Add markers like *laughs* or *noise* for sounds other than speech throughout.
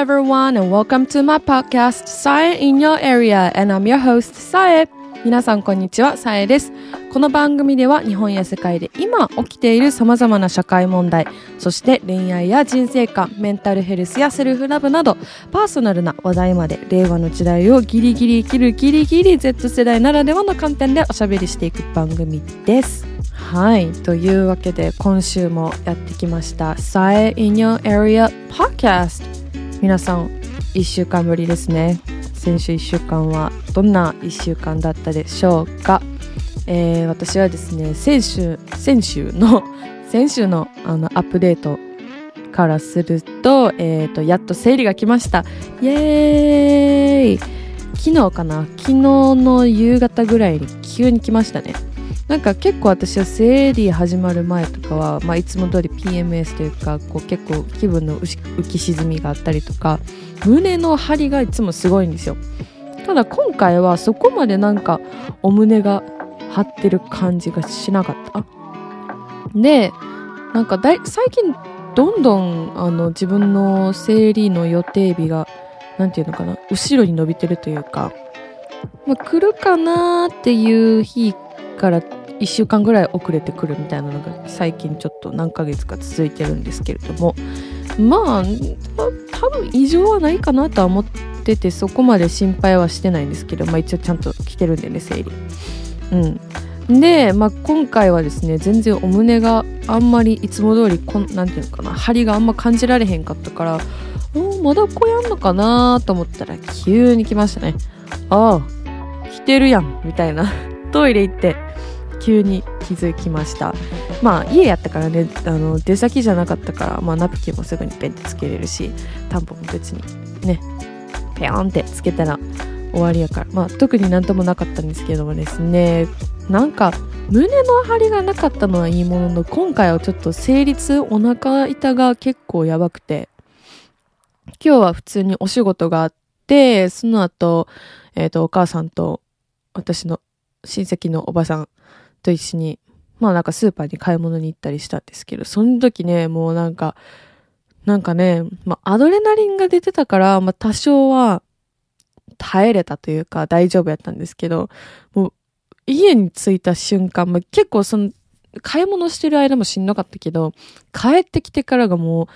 everyone, and welcome to my podcast, Sae in Your Area, and I'm your host, Sae. 皆さん、こんにちは、さえです。この番組では、日本や世界で今起きている様々な社会問題、そして恋愛や人生観、メンタルヘルスやセルフラブなど、パーソナルな話題まで、令和の時代をギリギリ生きるギリギリ Z 世代ならではの観点でおしゃべりしていく番組です。はい。というわけで、今週もやってきました、さえ in Your Area Podcast。皆さん、1週間ぶりですね。先週1週間はどんな1週間だったでしょうか、えー、私はですね先週先週の *laughs* 先週のあのアップデートからすると,、えーと、やっと生理が来ました。イエーイ！昨日かな？昨日の夕方ぐらいに急に来ましたね。なんか結構私は生理始まる前とかは、まあ、いつも通り PMS というかこう結構気分の浮き沈みがあったりとか胸の張りがいつもすごいんですよ。ただ今回はそこまでなんかお胸が張ってる感じがしなかった。でなんかだい最近どんどんあの自分の生理の予定日が何て言うのかな後ろに伸びてるというか、まあ、来るかなっていう日から1週間ぐらい遅れてくるみたいなのが最近ちょっと何ヶ月か続いてるんですけれどもまあ多分異常はないかなとは思っててそこまで心配はしてないんですけど、まあ、一応ちゃんと来てるんでね生理。うん、で、まあ、今回はですね全然お胸があんまりいつも通りこんなんていうのかな張りがあんま感じられへんかったからおまだこうやんのかなと思ったら急に来ましたね。ああ来てるやんみたいな。トイレ行って急に気づきました。まあ家やったからねあの出先じゃなかったから、まあ、ナプキンもすぐにペンってつけれるしタンポも別にねペヨンってつけたら終わりやから。まあ特になんともなかったんですけどもですねなんか胸の張りがなかったのはいいものの今回はちょっと生理痛お腹痛が結構やばくて今日は普通にお仕事があってその後えっ、ー、とお母さんと私の親戚のおばさんと一緒に、まあなんかスーパーに買い物に行ったりしたんですけど、その時ね、もうなんか、なんかね、まあアドレナリンが出てたから、まあ多少は耐えれたというか大丈夫やったんですけど、もう家に着いた瞬間、まあ、結構その、買い物してる間もしんどかったけど、帰ってきてからがもう、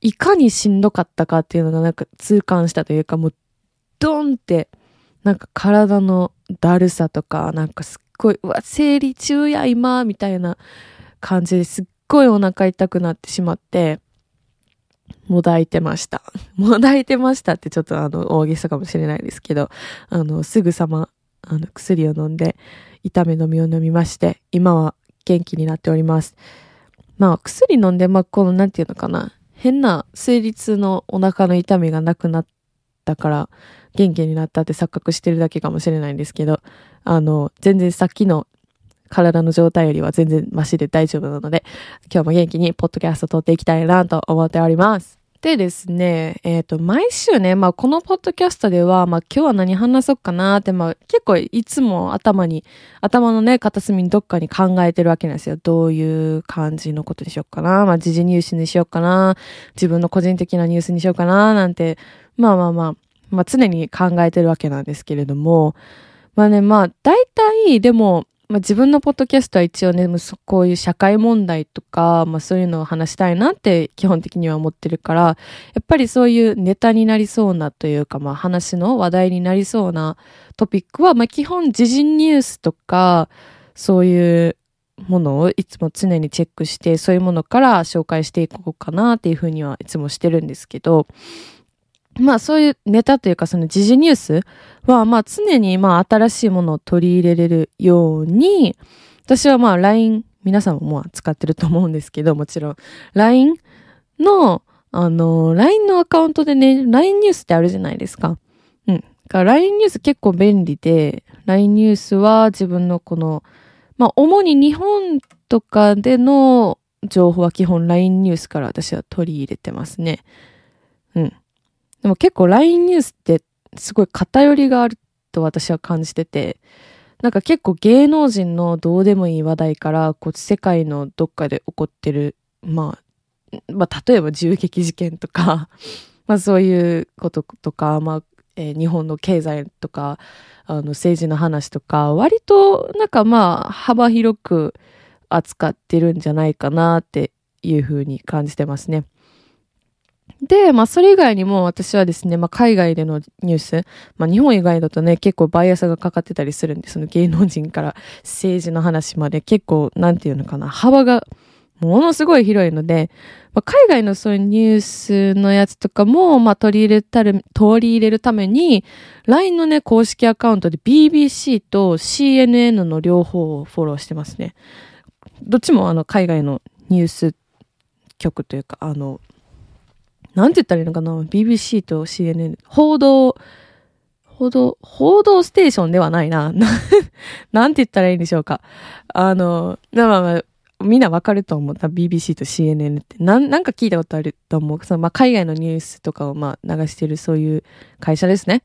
いかにしんどかったかっていうのがなんか痛感したというか、もう、ドンって、なんか体のだるさとか、なんかすっごい、うわ、生理中や、今、みたいな感じですっごいお腹痛くなってしまって、もだいてました。*laughs* もだいてましたってちょっとあの、大げさかもしれないですけど、あの、すぐさま、あの、薬を飲んで、痛め飲みを飲みまして、今は元気になっております。まあ、薬飲んで、まあ、この、なんていうのかな、変な生理痛のお腹の痛みがなくなったから、元気になったって錯覚してるだけかもしれないんですけど、あの、全然さっきの体の状態よりは全然マシで大丈夫なので、今日も元気にポッドキャスト撮っていきたいなと思っております。でですね、えっ、ー、と、毎週ね、まあ、このポッドキャストでは、まあ、今日は何話そうかなって、まあ、結構いつも頭に、頭のね、片隅にどっかに考えてるわけなんですよ。どういう感じのことにしようかな。まあ、時事ニュースにしようかな。自分の個人的なニュースにしようかな。なんて、まあまあまあ、まあ、常に考えてるわけなんですけれども、まあね、まあ、大体、でも、まあ、自分のポッドキャストは一応ね、こういう社会問題とか、まあそういうのを話したいなって基本的には思ってるから、やっぱりそういうネタになりそうなというか、まあ話の話題になりそうなトピックは、まあ基本時事ニュースとか、そういうものをいつも常にチェックして、そういうものから紹介していこうかなっていうふうにはいつもしてるんですけど、まあそういうネタというかその時事ニュースはまあ常にまあ新しいものを取り入れれるように、私はまあ LINE、皆さんもまあ使ってると思うんですけど、もちろん LINE の、あの、LINE のアカウントでね、LINE ニュースってあるじゃないですか。うん。から LINE ニュース結構便利で、LINE ニュースは自分のこの、まあ主に日本とかでの情報は基本 LINE ニュースから私は取り入れてますね。うん。でも結構 LINE ニュースってすごい偏りがあると私は感じてて、なんか結構芸能人のどうでもいい話題から、こう世界のどっかで起こってる、まあ、まあ例えば銃撃事件とか、*laughs* まあそういうこととか、まあ、えー、日本の経済とか、あの政治の話とか、割となんかまあ幅広く扱ってるんじゃないかなっていうふうに感じてますね。で、まあ、それ以外にも私はですね、まあ、海外でのニュース、まあ、日本以外だとね、結構バイアスがかかってたりするんで、その芸能人から政治の話まで結構、なんていうのかな、幅がものすごい広いので、まあ、海外のそういうニュースのやつとかも、まあ、取り入れたる、取り入れるために、LINE のね、公式アカウントで BBC と CNN の両方をフォローしてますね。どっちもあの、海外のニュース局というか、あの、なんて言ったらいいのかな ?BBC と CNN。報道、報道、報道ステーションではないな。*laughs* なんて言ったらいいんでしょうか？あの、まあまあ、みんなわかると思った。BBC と CNN って。なん、なんか聞いたことあると思う。その、まあ、海外のニュースとかを、まあ、流してるそういう会社ですね。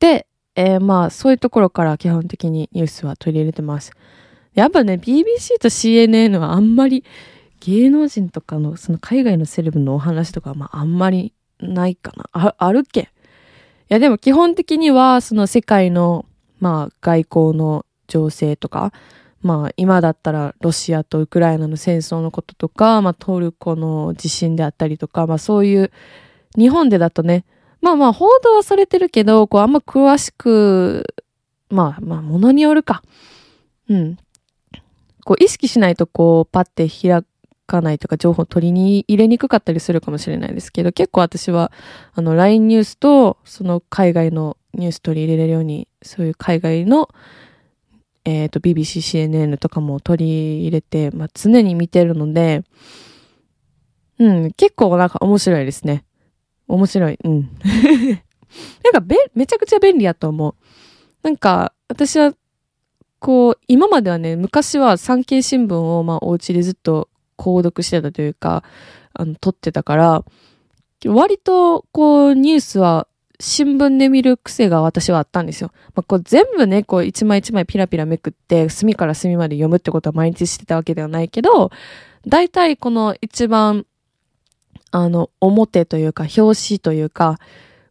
で、えー、まあ、そういうところから基本的にニュースは取り入れてます。やっぱね、BBC と CNN はあんまり芸能人とかの、その海外のセレブのお話とかは、まあ、あんまりないかな。あ、あるけ？いや、でも基本的には、その世界の、まあ、外交の情勢とか、まあ、今だったらロシアとウクライナの戦争のこととか、まあ、トルコの地震であったりとか、まあ、そういう、日本でだとね、まあまあ、報道はされてるけど、こう、あんま詳しく、まあまあ、ものによるか。うん。こう、意識しないと、こう、パッて開かないとか情報取りに入れにくかったりするかもしれないですけど、結構私は、あの、LINE ニュースと、その海外のニュース取り入れれるように、そういう海外の、えっ、ー、と、BBC、CNN とかも取り入れて、まあ、常に見てるので、うん、結構なんか面白いですね。面白い。うん。*laughs* なんかべ、めちゃくちゃ便利やと思う。なんか、私は、こう、今まではね、昔は産経新聞を、まあ、お家でずっと購読してたというか、あの、撮ってたから、割と、こう、ニュースは新聞で見る癖が私はあったんですよ。まあ、こう全部ね、こう一枚一枚ピラピラめくって、隅から隅まで読むってことは毎日してたわけではないけど、大体この一番、あの、表というか、表紙というか、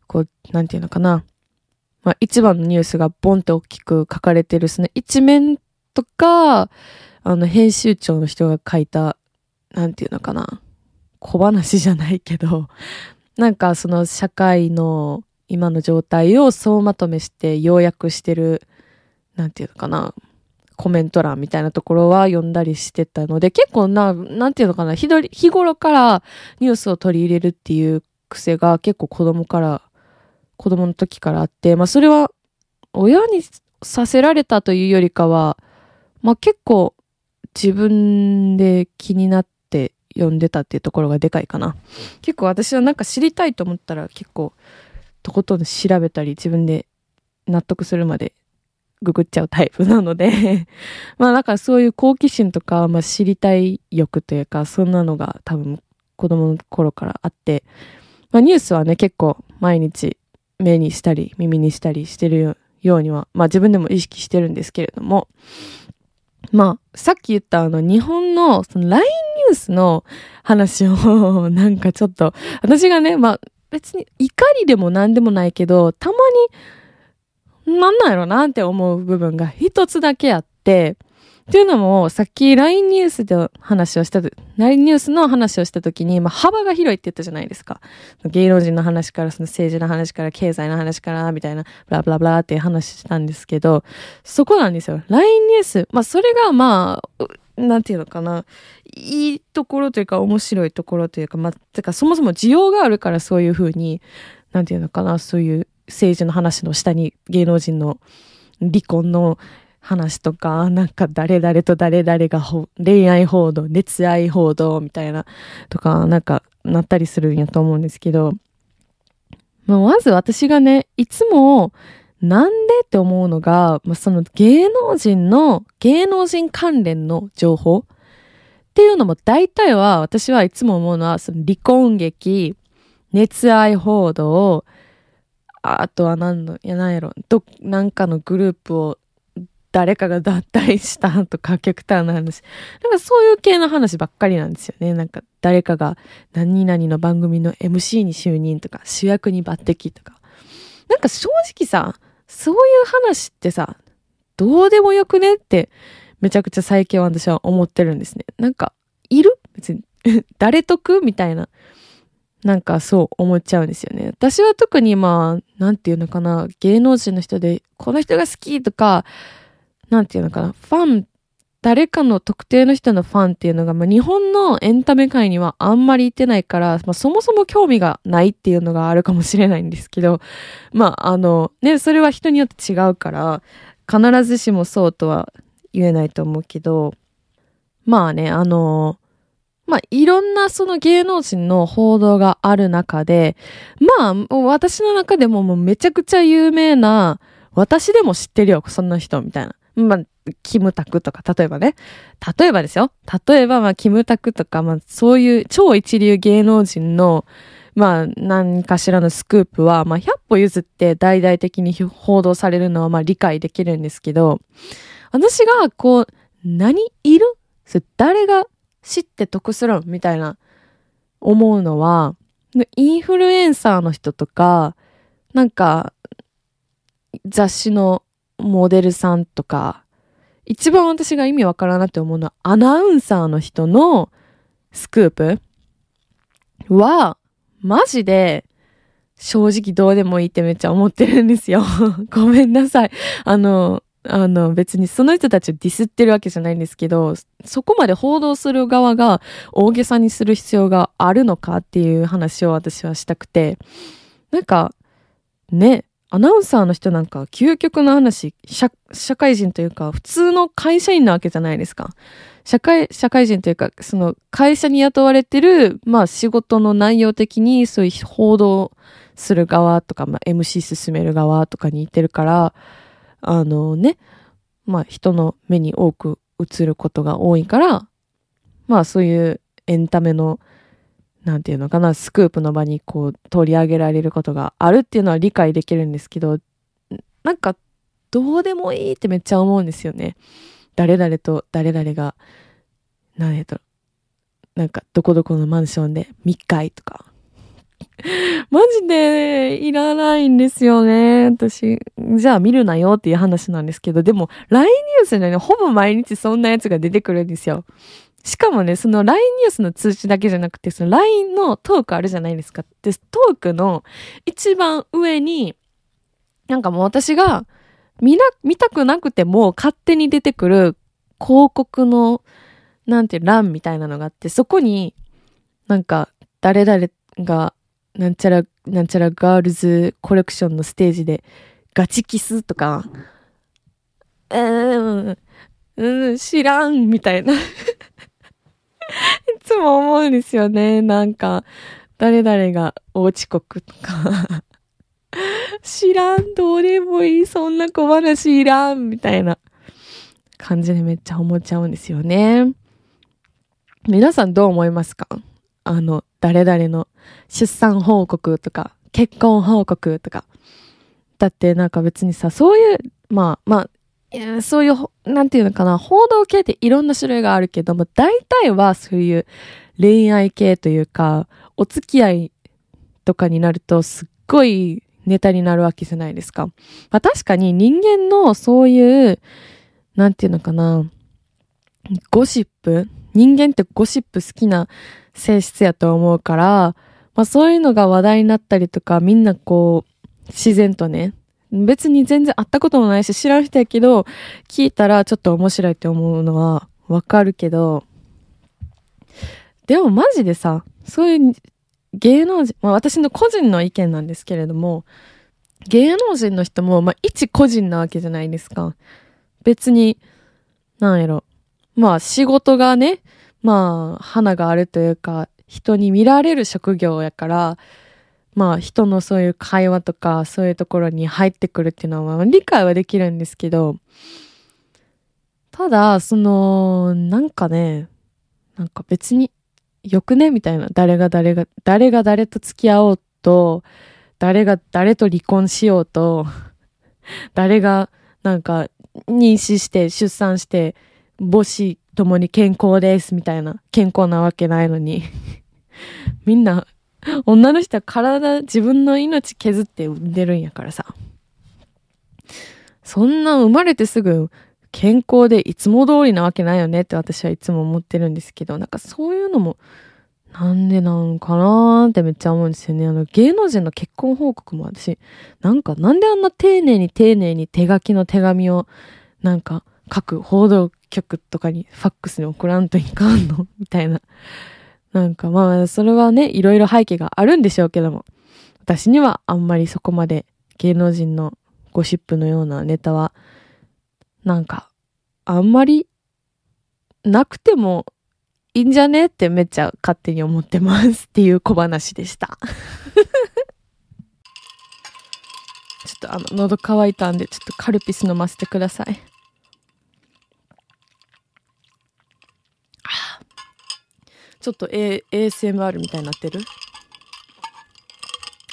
こう、なんていうのかな。まあ、一番のニュースがボンって大きく書かれてる、その一面とか、あの、編集長の人が書いたなんていうのかな。小話じゃないけど、*laughs* なんかその社会の今の状態を総まとめして要約してる、なんていうのかな。コメント欄みたいなところは読んだりしてたので、結構な、なんていうのかな、日日頃からニュースを取り入れるっていう癖が結構子供から、子供の時からあって、まあそれは親にさせられたというよりかは、まあ結構自分で気になって読んでたっていうところがでかいかな。結構私はなんか知りたいと思ったら結構とことん調べたり自分で納得するまでググっちゃうタイプなので。*laughs* まあだかそういう好奇心とか、まあ知りたい欲というか、そんなのが多分子供の頃からあって、まあニュースはね結構毎日目にしたり耳にしたりしてるようには、まあ自分でも意識してるんですけれども、まあ、さっき言ったあの日本のその LINE ニュースの話を *laughs* なんかちょっと、私がね、まあ別に怒りでも何でもないけど、たまになんなんやろなって思う部分が一つだけあって、っていうのも、さっき LINE ニュースで話をした、LINE ニュースの話をしたときに、まあ、幅が広いって言ったじゃないですか。芸能人の話から、その政治の話から、経済の話から、みたいな、ブラブラブラって話したんですけど、そこなんですよ。LINE ニュース。まあ、それがまあ、なんていうのかな。いいところというか、面白いところというか、まあ、てか、そもそも需要があるからそういうふうに、なんていうのかな、そういう政治の話の下に芸能人の離婚の話とか、なんか誰々と誰々が恋愛報道、熱愛報道みたいなとか、なんかなったりするんやと思うんですけど、まあ、まず私がね、いつもなんでって思うのが、まあ、その芸能人の、芸能人関連の情報っていうのも大体は私はいつも思うのは、その離婚劇、熱愛報道、あとは何の、いや何やろ、ど、なんかのグループを誰かが脱退したとか極端な話。なんかそういう系の話ばっかりなんですよね。なんか誰かが何々の番組の MC に就任とか主役に抜擢とか。なんか正直さ、そういう話ってさ、どうでもよくねってめちゃくちゃ最近私は思ってるんですね。なんか、いる？別に *laughs* 誰得？みたいな。なんかそう思っちゃうんですよね。私は特にまあ、なんていうのかな、芸能人の人で、この人が好きとか、なんていうのかな、ファン、誰かの特定の人のファンっていうのが、まあ、日本のエンタメ界にはあんまりいてないから、まあ、そもそも興味がないっていうのがあるかもしれないんですけど、まあ、あの、ね、それは人によって違うから、必ずしもそうとは言えないと思うけど、まあね、あの、まあ、いろんなその芸能人の報道がある中で、まあ、私の中でももうめちゃくちゃ有名な、私でも知ってるよ、そんな人、みたいな。まあ、キムタクとか、例えばね。例えばですよ。例えば、まあ、キムタクとか、まあ、そういう超一流芸能人の、まあ、何かしらのスクープは、まあ、100歩譲って大々的に報道されるのは、まあ、理解できるんですけど、私が、こう、何いる？誰が知って得するん？みたいな思うのは、インフルエンサーの人とか、なんか、雑誌のモデルさんとか、一番私が意味わからなって思うのは、アナウンサーの人のスクープは、マジで、正直どうでもいいってめっちゃ思ってるんですよ。*laughs* ごめんなさい。あの、あの、別にその人たちをディスってるわけじゃないんですけど、そこまで報道する側が大げさにする必要があるのかっていう話を私はしたくて、なんか、ね、アナウンサーの人なんか究極の話、社社会人というか普通の会社員なわけじゃないですか。社会、社会人というか、その会社に雇われてる、まあ仕事の内容的にそういう報道する側とか、まあ MC 進める側とかにいてるから、あのね、まあ人の目に多く映ることが多いから、まあそういうエンタメの、なんていうのかな、スクープの場にこう取り上げられることがあるっていうのは理解できるんですけど、なんかどうでもいいってめっちゃ思うんですよね。誰々と誰々が、何やと、なんかどこどこのマンションで密会とか、*laughs* マジで、いらないんですよね。私。じゃあ見るなよっていう話なんですけど、でも、LINE ニュースでね、ほぼ毎日そんなやつが出てくるんですよ。しかもね、その LINE ニュースの通知だけじゃなくて、その LINE のトークあるじゃないですか。で、トークの一番上に、なんかもう私が見な、見たくなくても勝手に出てくる広告の、なんていう欄みたいなのがあって、そこに、なんか、誰々がなんちゃら、なんちゃらガールズコレクションのステージでガチキスとか、うーん、うん、知らん、みたいなつも思うんですよね。なんか、誰々が大遅刻とか知らん、どうでもいい、そんな小話いらん、みたいな感じでめっちゃ思っちゃうんですよね。皆さんどう思いますか？あの、誰々の出産報告とか、結婚報告とか。だってなんか別にさ、そういう、まあ、まあ、そういう、なんていうのかな、報道系っていろんな種類があるけども、大体はそういう恋愛系というか、お付き合いとかになるとすっごいネタになるわけじゃないですか。まあ確かに人間のそういう、なんていうのかな、ゴシップ人間ってゴシップ好きな性質やと思うから、まあそういうのが話題になったりとか、みんなこう、自然とね、別に全然会ったこともないし知らん人やけど、聞いたらちょっと面白いって思うのはわかるけど、でもマジでさ、そういう芸能人、まあ私の個人の意見なんですけれども、芸能人の人も、まあ一個人なわけじゃないですか。別に、なんやろ。まあ仕事がね、まあ花があるというか、人に見られる職業やから、まあ人のそういう会話とかそういうところに入ってくるっていうのは理解はできるんですけど、ただ、その、なんかね、なんか別によくねみたいな。誰が誰が、誰が誰と付き合おうと、誰が誰と離婚しようと、*laughs* 誰がなんか妊娠して出産して母子ともに健康ですみたいな健康なわけないのに *laughs* みんな *laughs* 女の人は体自分の命削って産んでるんやからさそんな生まれてすぐ健康でいつも通りなわけないよねって私はいつも思ってるんですけどなんかそういうのもなんでなんかなーってめっちゃ思うんですよね。あの、芸能人の結婚報告も私、なんかなんであんな丁寧に丁寧に手書きの手紙を、なんか各報道局とかにファックスに送らんといかんの？みたいな。なんかまあ、それはね、いろいろ背景があるんでしょうけども、私にはあんまりそこまで芸能人のゴシップのようなネタは、なんか、あんまりなくてもいいんじゃねってめっちゃ勝手に思ってますっていう小話でした。*laughs* ちょっとあの、喉乾いたんで、ちょっとカルピス飲ませてください。ちょっと、A、ASMR みたいになってる？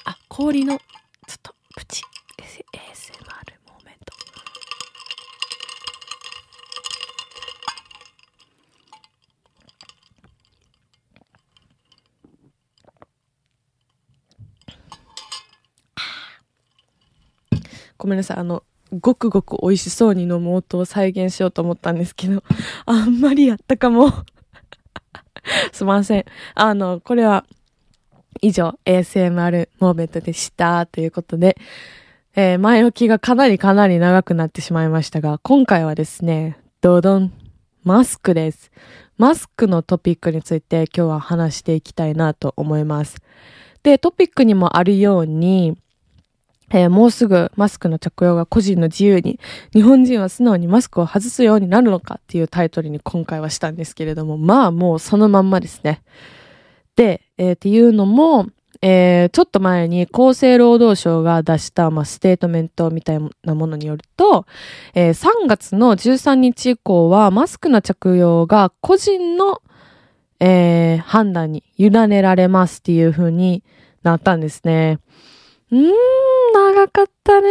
あ、氷の、ちょっと、プチ。ASMR モーメント。ごめんなさい、あの、ごくごく美味しそうに飲む音を再現しようと思ったんですけど、あんまりやったかも。*laughs* すいません。あの、これは、以上、ASMR モーメントでした。ということで、えー、前置きがかなりかなり長くなってしまいましたが、今回はですね、ドドン、マスクです。マスクのトピックについて今日は話していきたいなと思います。で、トピックにもあるように、えー、もうすぐマスクの着用が個人の自由に、日本人は素直にマスクを外すようになるのかっていうタイトルに今回はしたんですけれども、まあもうそのまんまですね。で、えー、っていうのも、えー、ちょっと前に厚生労働省が出した、まあ、ステートメントみたいなものによると、えー、3月の13日以降はマスクの着用が個人の、えー、判断に委ねられますっていう風になったんですね。うーん、長かったね。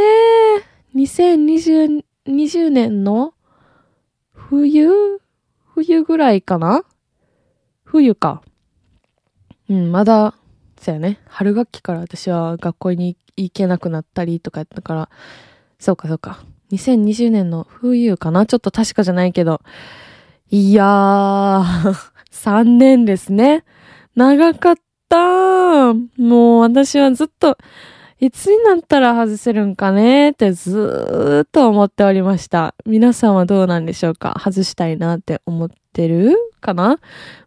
2020 20年の冬？冬ぐらいかな？冬か。うん、まだ、そうやね。春学期から私は学校に行けなくなったりとかやったから、そうかそうか。2020年の冬かな？ちょっと確かじゃないけど。いやー、*laughs* 3年ですね。長かったもう私はずっと、いつになったら外せるんかねってずーっと思っておりました。皆さんはどうなんでしょうか？外したいなって思ってるかな？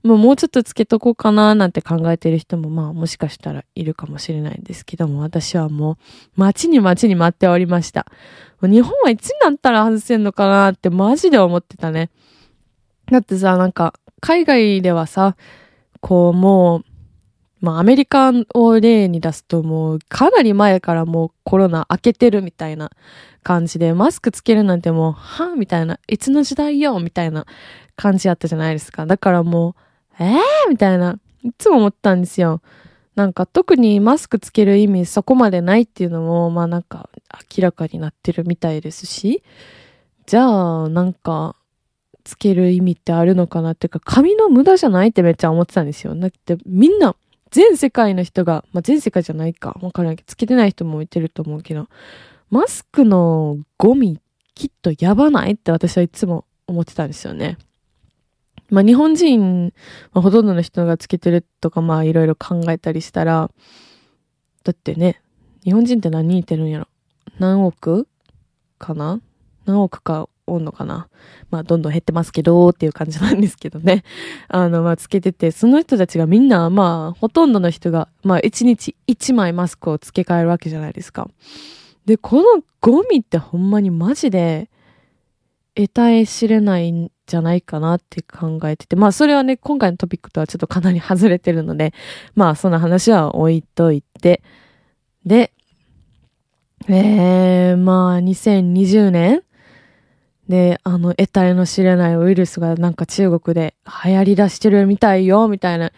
もうもうちょっとつけとこうかななんて考えてる人もまあもしかしたらいるかもしれないんですけども、私はもう待ちに待ちに待っておりました。日本はいつになったら外せんのかなってマジで思ってたね。だってさ、なんか海外ではさ、こうもうまあアメリカを例に出すともうかなり前からもうコロナ明けてるみたいな感じで、マスクつけるなんてもう、はみたいな、いつの時代よみたいな感じやったじゃないですか。だからもう、えーみたいな、いつも思ったんですよ。なんか特にマスクつける意味そこまでないっていうのも、まあなんか明らかになってるみたいですし、じゃあなんかつける意味ってあるのかなっていうか、髪の無駄じゃないってめっちゃ思ってたんですよ。だってみんな全世界の人が、まあ、全世界じゃないか、わからないけど、つけてない人もいてると思うけど、マスクのゴミ、きっとやばないって私はいつも思ってたんですよね。まあ、日本人、まあ、ほとんどの人がつけてるとか、まあ、いろいろ考えたりしたら、だってね、日本人って何人いてるんやろ？何億かな？何億かおんのかなまあ、どんどん減ってますけど、っていう感じなんですけどね。*laughs* あの、まあ、つけてて、その人たちがみんな、まあ、ほとんどの人が、まあ、1日1枚マスクを付け替えるわけじゃないですか。で、このゴミってほんまにマジで、得体知れないんじゃないかなって考えてて、まあそれはね、今回のトピックとはちょっとかなり外れてるので、まあその話は置いといて、で、えー、まあ2020年で、あの、得体の知れないウイルスがなんか中国で流行り出してるみたいよ、みたいな。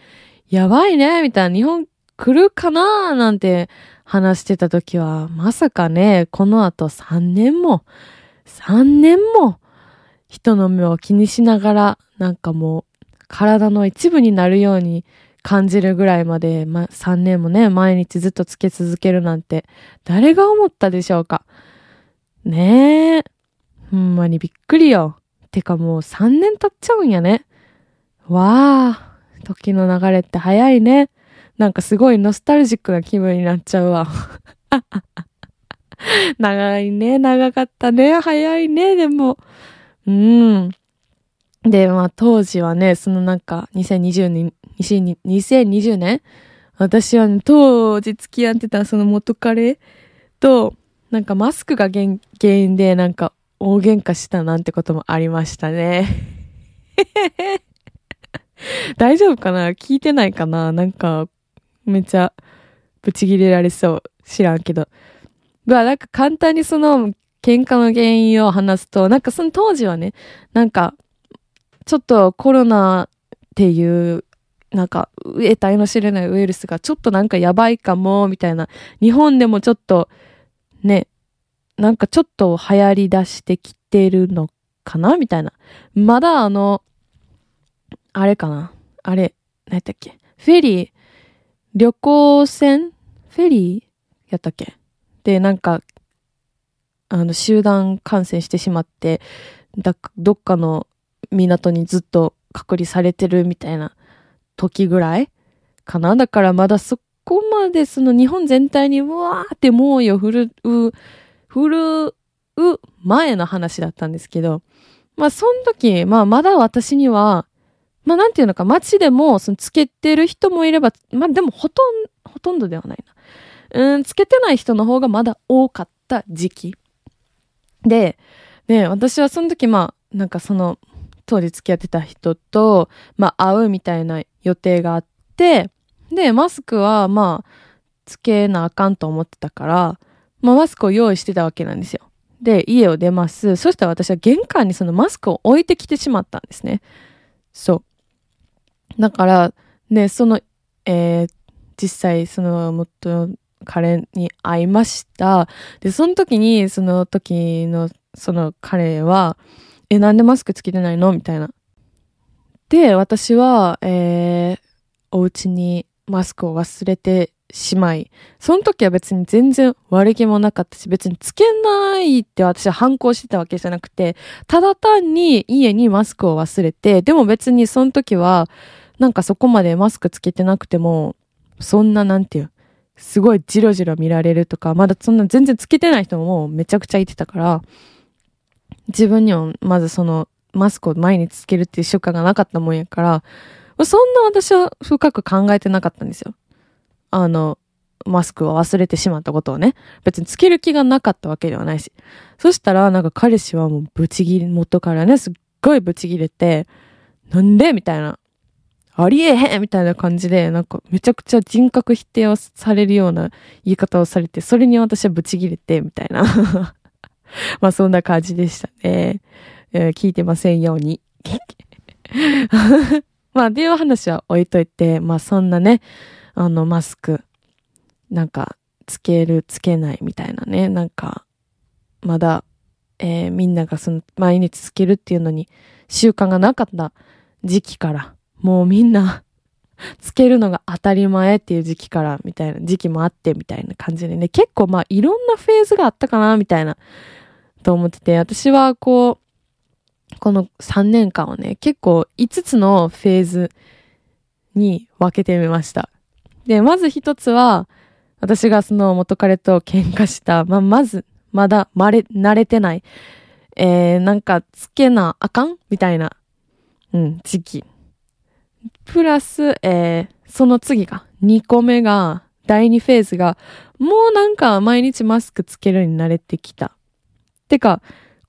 やばいね、みたいな。日本来るかななんて話してた時は、まさかね、この後3年も3年も人の目を気にしながら、なんかもう体の一部になるように感じるぐらいまで、ま、3年もね、毎日ずっとつけ続けるなんて、誰が思ったでしょうか。ねえ。ほんまにびっくりよ。てかもう3年経っちゃうんやね。わあ、時の流れって早いね。なんかすごいノスタルジックな気分になっちゃうわ。*laughs* 長いね、長かったね、早いね、でも。うん。で、まあ当時はね、そのなんか2020年、2020年私はね、当時付き合ってたその元彼と、なんかマスクが原因でなんか大喧嘩したなんてこともありましたね。*laughs* 大丈夫かな？聞いてないかな？なんか、めっちゃ、ブチギレられそう。知らんけど。まあ、なんか簡単にその、喧嘩の原因を話すと、なんかその当時はね、なんか、ちょっとコロナっていう、なんか、得体の知れないウイルスがちょっとなんかやばいかも、みたいな。日本でもちょっと、ね、なんかちょっと流行り出してきてるのかな？みたいな。まだあの、あれかな？あれ、何やったっけ？フェリー、旅行船？フェリーやったっけ？で、なんか、あの、集団感染してしまって、だ、どっかの港にずっと隔離されてるみたいな時ぐらいかな？だからまだそこまでその日本全体にうわーって猛威を振るう、振るう前の話だったんですけど、まあその時、まあまだ私には、まあなんていうのか、街でも、そのつけてる人もいれば、まあでもほとん、ほとんどではないな。うん、つけてない人の方がまだ多かった時期。で、で、私はその時まあ、なんかその、当時付き合ってた人と、まあ会うみたいな予定があって、で、マスクはまあ、つけなあかんと思ってたから、まあマスクを用意してたわけなんですよ。で、家を出ます。そしたら私は玄関にそのマスクを置いてきてしまったんですね。そう。だから、ね、その、えー、実際、その、元彼に会いました。で、その時に、その時の、その彼は、え、なんでマスクつけてないの？みたいな。で、私は、えー、お家にマスクを忘れてしまい、その時は別に全然悪気もなかったし、別につけないって私は反抗してたわけじゃなくて、ただ単に家にマスクを忘れて、でも別にその時は、なんかそこまでマスクつけてなくても、そんななんていう、すごいジロジロ見られるとか、まだそんな全然つけてない人ももうめちゃくちゃいてたから、自分にはまずそのマスクを毎日つけるっていう習慣がなかったもんやから、そんな私は深く考えてなかったんですよ。あの、マスクを忘れてしまったことをね。別につける気がなかったわけではないし。そしたら、なんか彼氏はもうブチギレ、元からね、すっごいブチギレて、なんで？みたいな。ありえへんみたいな感じで、なんかめちゃくちゃ人格否定をされるような言い方をされて、それに私はブチギレて、みたいな。*laughs* まあそんな感じでしたね。えー、聞いてませんように。*laughs* まあ、っていう話は置いといて、まあそんなね、あのマスク、なんか、つける、つけないみたいなね、なんか、まだ、えー、みんながその毎日つけるっていうのに習慣がなかった時期から、もうみんな *laughs* つけるのが当たり前っていう時期から、みたいな時期もあって、みたいな感じでね、結構まあいろんなフェーズがあったかな、みたいな、と思ってて、私はこう、この3年間をね、結構5つのフェーズに分けてみました。で、まず一つは、私がその元彼と喧嘩した、ま、まず、まだ、まれ、慣れてない、えー、なんか、つけなあかん？みたいな、うん、時期。プラス、えー、その次が、2個目が、第2フェーズが、もうなんか毎日マスクつけるに慣れてきた。てか、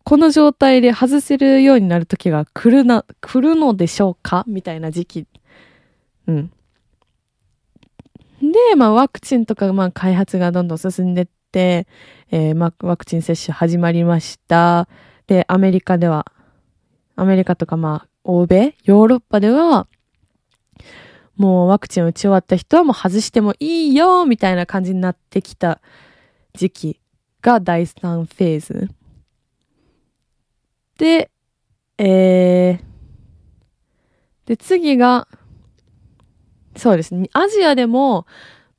この状態で外せるようになる時が来るな、来るのでしょうか？みたいな時期。うん。で、まあ、ワクチンとか、まあ、開発がどんどん進んでって、えー、まあ、ワクチン接種始まりました。で、アメリカでは、アメリカとか、まあ、欧米、ヨーロッパでは、もうワクチン打ち終わった人はもう外してもいいよみたいな感じになってきた時期が第3フェーズ。で、えー、で、次が、そうですね。アジアでも、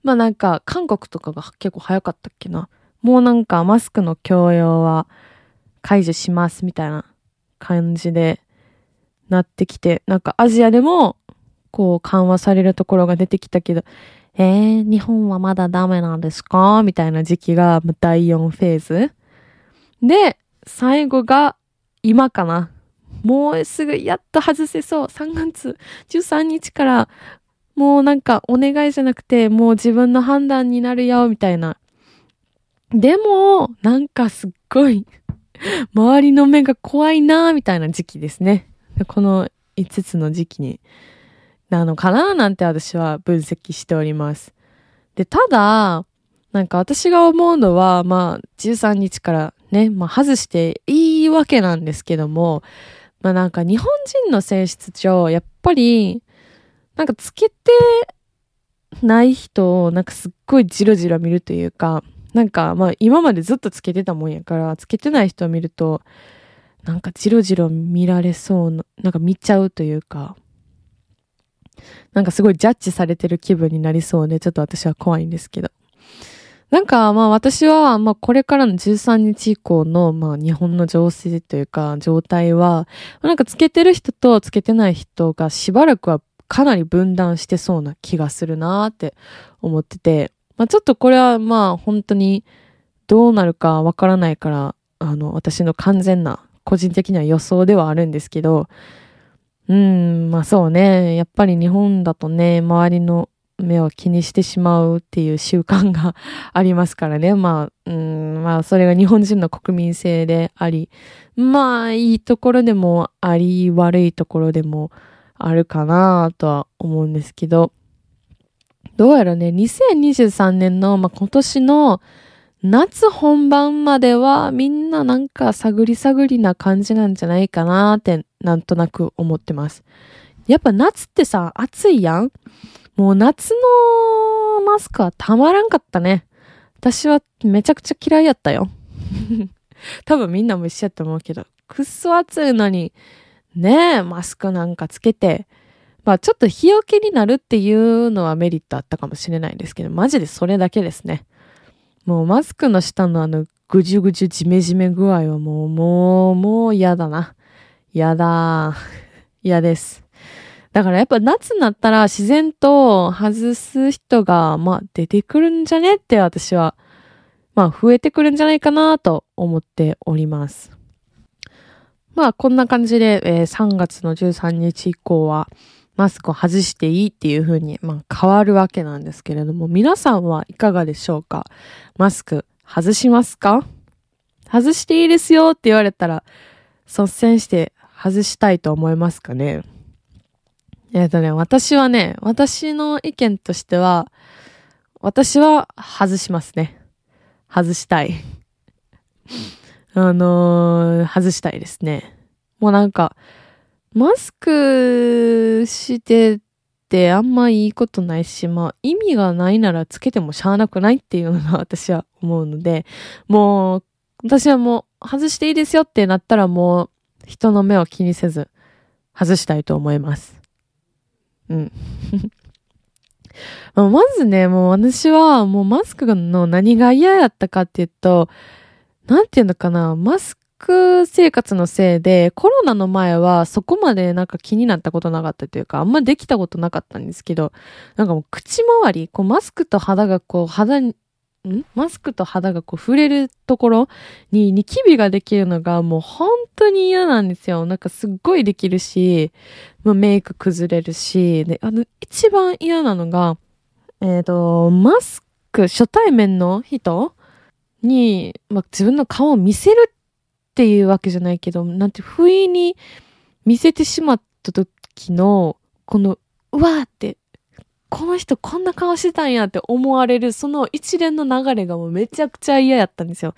まあなんか、韓国とかが結構早かったっけな。もうなんか、マスクの強要は解除しますみたいな感じでなってきて、なんかアジアでも、こう緩和されるところが出てきたけど、えー、日本はまだダメなんですか？みたいな時期が第4フェーズ。で、最後が今かな。もうすぐやっと外せそう。3月13日からもうなんかお願いじゃなくてもう自分の判断になるよみたいな。でも、なんかすっごい周りの目が怖いなみたいな時期ですね。この5つの時期になのかななんて私は分析しております。で、ただ、なんか私が思うのは、まあ、13日からね、まあ、外していいわけなんですけども、まあなんか日本人の性質上、やっぱり、なんかつけてない人をなんかすっごいじろじろ見るというか、なんかまあ今までずっとつけてたもんやから、つけてない人を見ると、なんかじろじろ見られそうな、なんか見ちゃうというか、なんかすごいジャッジされてる気分になりそうで、ちょっと私は怖いんですけど。なんかまあ私はまあこれからの13日以降のまあ日本の情勢というか状態は、なんかつけてる人とつけてない人がしばらくはかなり分断してそうな気がするなって思ってて、まあちょっとこれはまあ本当にどうなるかわからないから、あの私の完全な個人的な予想ではあるんですけど、うん、まあそうね。やっぱり日本だとね、周りの目を気にしてしまうっていう習慣が *laughs* ありますからね。まあ、うん、まあそれが日本人の国民性であり、まあいいところでもあり、悪いところでもあるかなとは思うんですけど、どうやらね、2023年の、まあ今年の夏本番まではみんななんか探り探りな感じなんじゃないかなってなんとなく思ってます。やっぱ夏ってさ、暑いやんもう夏のマスクはたまらんかったね。私はめちゃくちゃ嫌いやったよ。*laughs* 多分みんなも一緒やと思うけど、くっそ暑いのに、ねえ、マスクなんかつけて、まあちょっと日よけになるっていうのはメリットあったかもしれないんですけど、マジでそれだけですね。もうマスクの下のあのぐじゅぐじゅじめじめ具合はもう、もう、もう嫌だな。嫌だ。*laughs* 嫌です。だからやっぱ夏になったら自然と外す人が、まあ出てくるんじゃねって私は、まあ増えてくるんじゃないかなと思っております。まあこんな感じで、えー、3月の13日以降は、マスクを外していいっていう風に、まあ、変わるわけなんですけれども、皆さんはいかがでしょうか？マスク外しますか？外していいですよって言われたら、率先して外したいと思いますかね？えっ、とね、私はね、私の意見としては、私は外しますね。外したい。あのー、外したいですね。もうなんか、マスクしてってあんまいいことないし、まあ意味がないならつけてもしゃあなくないっていうのが私は思うので、もう私はもう外していいですよってなったらもう人の目を気にせず外したいと思います。うん。*laughs* まずね、もう私はもうマスクの何が嫌やったかっていうと、なんていうのかな、マスク生活のせいで、コロナの前はそこまでなんか気になったことなかったというか、あんまできたことなかったんですけど、なんかもう口周り、こうマスクと肌がこう肌に、ん？マスクと肌がこう触れるところにニキビができるのがもう本当に嫌なんですよ。なんかすっごいできるし、まあ、メイク崩れるし、で、あの、一番嫌なのが、えっ、ー、と、マスク、初対面の人に、まあ、自分の顔を見せるっていうわけじゃないけど、なんて、不意に見せてしまった時の、この、うわーって、この人こんな顔してたんやって思われる、その一連の流れがもうめちゃくちゃ嫌やったんですよ。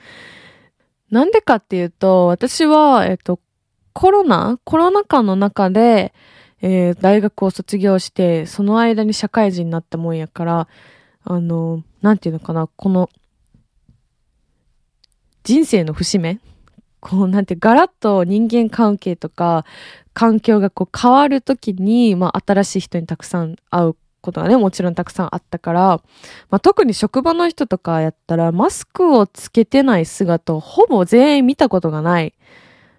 なんでかっていうと、私は、えっと、コロナコロナ禍の中で、えー、大学を卒業して、その間に社会人になったもんやから、あの、なんていうのかな、この、人生の節目？こうなんてガラッと人間関係とか環境がこう変わるときに、まあ新しい人にたくさん会うことがね、もちろんたくさんあったから、まあ特に職場の人とかやったらマスクをつけてない姿をほぼ全員見たことがない。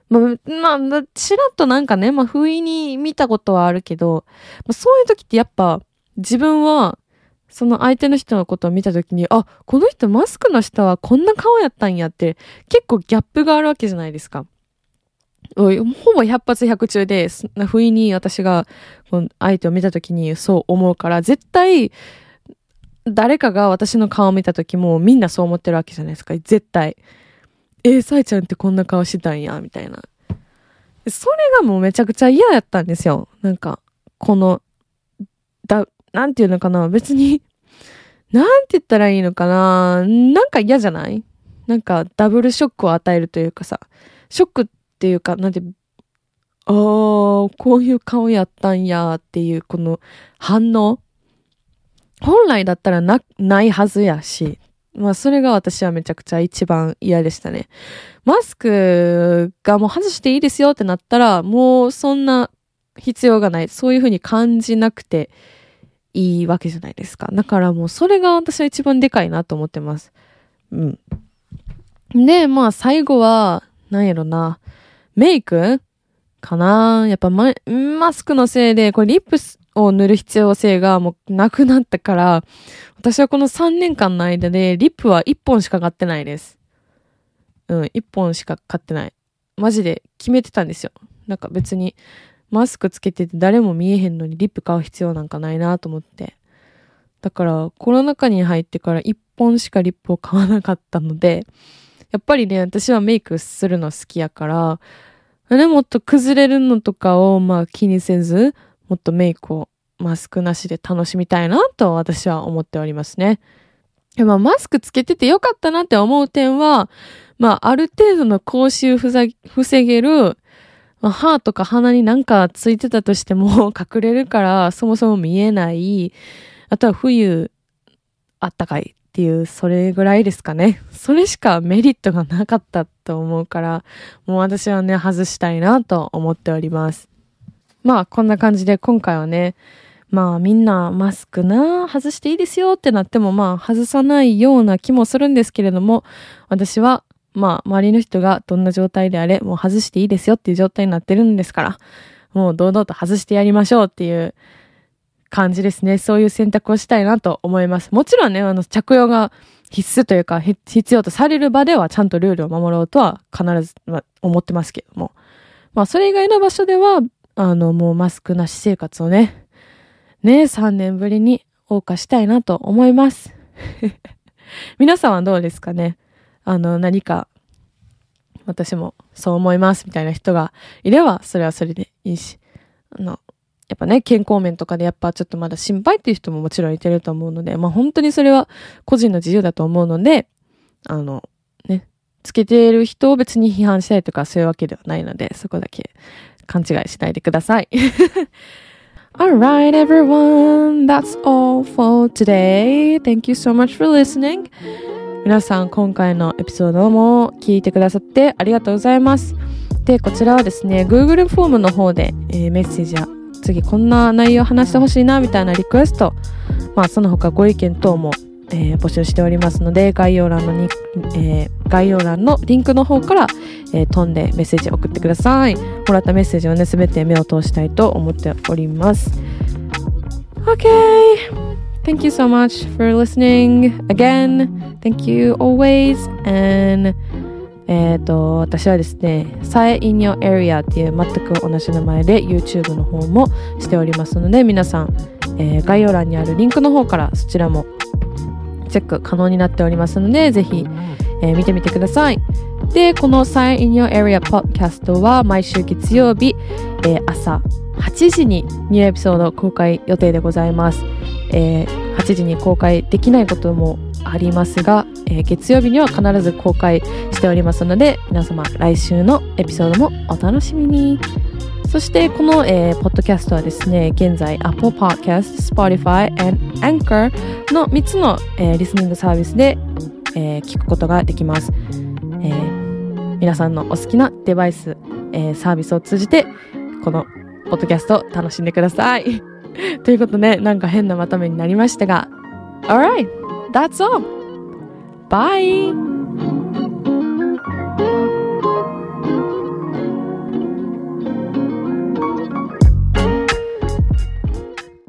まあ、まあ、ちらっとなんかね、まあ不意に見たことはあるけど、まあ、そういう時ってやっぱ自分はその相手の人のことを見たときに、あ、この人マスクの下はこんな顔やったんやって、結構ギャップがあるわけじゃないですか。ほぼ百発百中で、不意に私が相手を見たときにそう思うから、絶対、誰かが私の顔を見たときもみんなそう思ってるわけじゃないですか。絶対。えー、サイちゃんってこんな顔してたんや、みたいな。それがもうめちゃくちゃ嫌やったんですよ。なんか、この、だ、なんていうのかな？別に、*laughs* なんて言ったらいいのかな？なんか嫌じゃない？なんかダブルショックを与えるというかさ、ショックっていうか、なんて、あー、こういう顔やったんやっていうこの反応。本来だったらな、ないはずやし、まあそれが私はめちゃくちゃ一番嫌でしたね。マスクがもう外していいですよってなったら、もうそんな必要がない。そういうふうに感じなくて。いいわけじゃないですか。だからもうそれが私は一番でかいなと思ってます。うん。で、まあ最後は、なんやろな。メイクかなやっぱママスクのせいで、これリップを塗る必要性がもうなくなったから、私はこの3年間の間でリップは1本しか買ってないです。うん、1本しか買ってない。マジで決めてたんですよ。なんか別にマスクつけてて誰も見えへんのにリップ買う必要なんかないなと思って。だからコロナ禍に入ってから1本しかリップを買わなかったので、やっぱりね、私はメイクするの好きやから、ね、もっと崩れるのとかをまあ気にせず、もっとメイクをマスクなしで楽しみたいなと私は思っておりますね。まあ、マスクつけててよかったなって思う点は、まあ、ある程度の口臭防げる、まあ、歯とか鼻になんかついてたとしても *laughs* 隠れるからそもそも見えない。あとは冬、あったかいっていう、それぐらいですかね。それしかメリットがなかったと思うから、もう私はね、外したいなと思っております。まあ、こんな感じで今回はね、まあみんなマスクな、外していいですよってなってもまあ外さないような気もするんですけれども、私はまあ、周りの人がどんな状態であれ、もう外していいですよっていう状態になってるんですから、もう堂々と外してやりましょうっていう感じですね。そういう選択をしたいなと思います。もちろんね、あの、着用が必須というか、必要とされる場ではちゃんとルールを守ろうとは必ず、まあ、思ってますけども。まあ、それ以外の場所では、あの、もうマスクなし生活をね、ね、3年ぶりに謳歌したいなと思います。*laughs* 皆さんはどうですかね？あの、何か、私もそう思いますみたいな人がいれば、それはそれでいいし、あの、やっぱね、健康面とかでやっぱちょっとまだ心配っていう人ももちろんいてると思うので、まあ本当にそれは個人の自由だと思うので、あの、ね、つけている人を別に批判したいとかそういうわけではないので、そこだけ勘違いしないでください。*laughs* Alright, everyone. That's all for today. Thank you so much for listening. 皆さん今回のエピソードも聞いてくださってありがとうございます。で、こちらはですね、Google フォームの方で、えー、メッセージや次こんな内容話してほしいなみたいなリクエスト、まあその他ご意見等も、えー、募集しておりますので、概要欄のに、えー、概要欄のリンクの方から、え、飛んでメッセージ送ってください。もらったメッセージをね、すべて目を通したいと思っております。OK! Thank you so much for listening again. Thank you always. And えっ、と、私はですね、さえ in your area っていう全く同じ名前で YouTube の方もしておりますので、皆さん、えー、概要欄にあるリンクの方からそちらもチェック可能になっておりますので、ぜひ、えー、見てみてください。で、この Sign in Your Area Podcast は毎週月曜日、えー、朝8時にニューエピソード公開予定でございます。えー、8時に公開できないこともありますが、えー、月曜日には必ず公開しておりますので皆様来週のエピソードもお楽しみにそしてこの、えー、ポッドキャストはですね現在 Apple Podcast、Spotify and Anchor の3つの、えー、リスニングサービスで、えー、聞くことができます、えー皆さんのお好きなデバイス、えー、サービスを通じて、このポッドキャストを楽しんでください。*laughs* ということで、なんか変なまとめになりましたが、Alright, that's all! Bye!